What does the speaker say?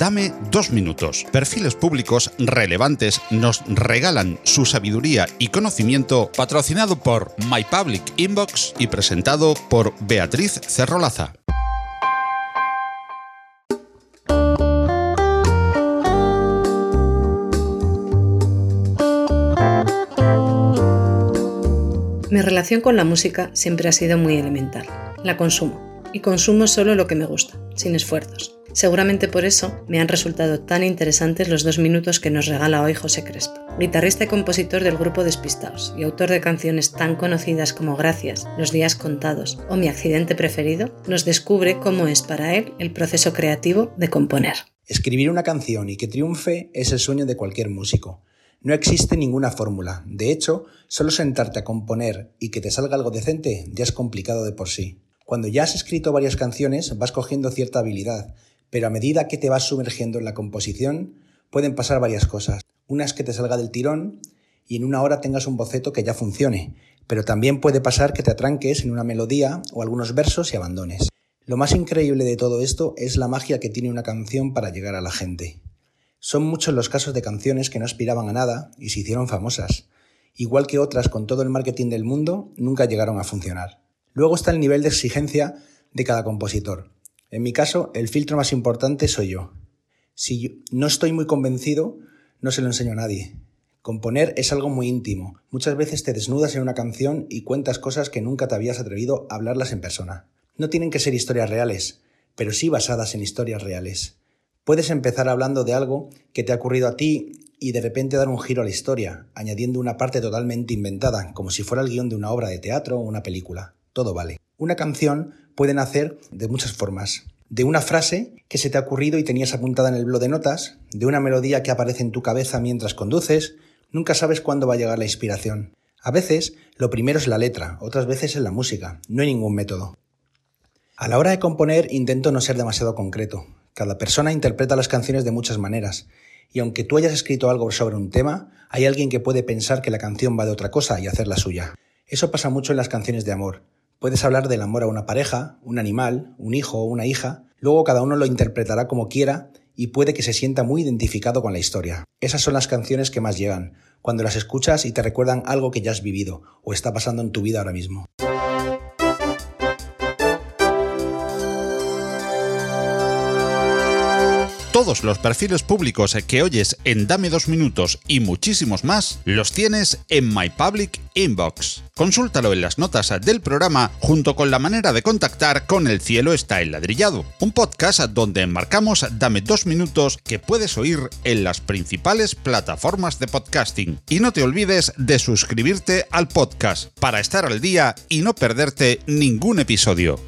Dame dos minutos. Perfiles públicos relevantes nos regalan su sabiduría y conocimiento patrocinado por My Public Inbox y presentado por Beatriz Cerrolaza. Mi relación con la música siempre ha sido muy elemental. La consumo. Y consumo solo lo que me gusta, sin esfuerzos. Seguramente por eso me han resultado tan interesantes los dos minutos que nos regala hoy José Crespo, guitarrista y compositor del grupo Despistaos y autor de canciones tan conocidas como Gracias, Los días contados o Mi accidente preferido, nos descubre cómo es para él el proceso creativo de componer. Escribir una canción y que triunfe es el sueño de cualquier músico. No existe ninguna fórmula. De hecho, solo sentarte a componer y que te salga algo decente ya es complicado de por sí. Cuando ya has escrito varias canciones vas cogiendo cierta habilidad, pero a medida que te vas sumergiendo en la composición pueden pasar varias cosas. Una es que te salga del tirón y en una hora tengas un boceto que ya funcione, pero también puede pasar que te atranques en una melodía o algunos versos y abandones. Lo más increíble de todo esto es la magia que tiene una canción para llegar a la gente. Son muchos los casos de canciones que no aspiraban a nada y se hicieron famosas. Igual que otras con todo el marketing del mundo, nunca llegaron a funcionar. Luego está el nivel de exigencia de cada compositor. En mi caso, el filtro más importante soy yo. Si no estoy muy convencido, no se lo enseño a nadie. Componer es algo muy íntimo. Muchas veces te desnudas en una canción y cuentas cosas que nunca te habías atrevido a hablarlas en persona. No tienen que ser historias reales, pero sí basadas en historias reales. Puedes empezar hablando de algo que te ha ocurrido a ti y de repente dar un giro a la historia, añadiendo una parte totalmente inventada, como si fuera el guion de una obra de teatro o una película. Todo vale. Una canción puede nacer de muchas formas. De una frase que se te ha ocurrido y tenías apuntada en el blog de notas, de una melodía que aparece en tu cabeza mientras conduces, nunca sabes cuándo va a llegar la inspiración. A veces lo primero es la letra, otras veces es la música, no hay ningún método. A la hora de componer intento no ser demasiado concreto, cada persona interpreta las canciones de muchas maneras, y aunque tú hayas escrito algo sobre un tema, hay alguien que puede pensar que la canción va de otra cosa y hacerla suya. Eso pasa mucho en las canciones de amor. Puedes hablar del amor a una pareja, un animal, un hijo o una hija, luego cada uno lo interpretará como quiera y puede que se sienta muy identificado con la historia. Esas son las canciones que más llegan, cuando las escuchas y te recuerdan algo que ya has vivido o está pasando en tu vida ahora mismo. Todos los perfiles públicos que oyes en Dame dos minutos y muchísimos más los tienes en My Public Inbox. Consúltalo en las notas del programa junto con la manera de contactar con El cielo está enladrillado, un podcast donde enmarcamos Dame dos minutos que puedes oír en las principales plataformas de podcasting. Y no te olvides de suscribirte al podcast para estar al día y no perderte ningún episodio.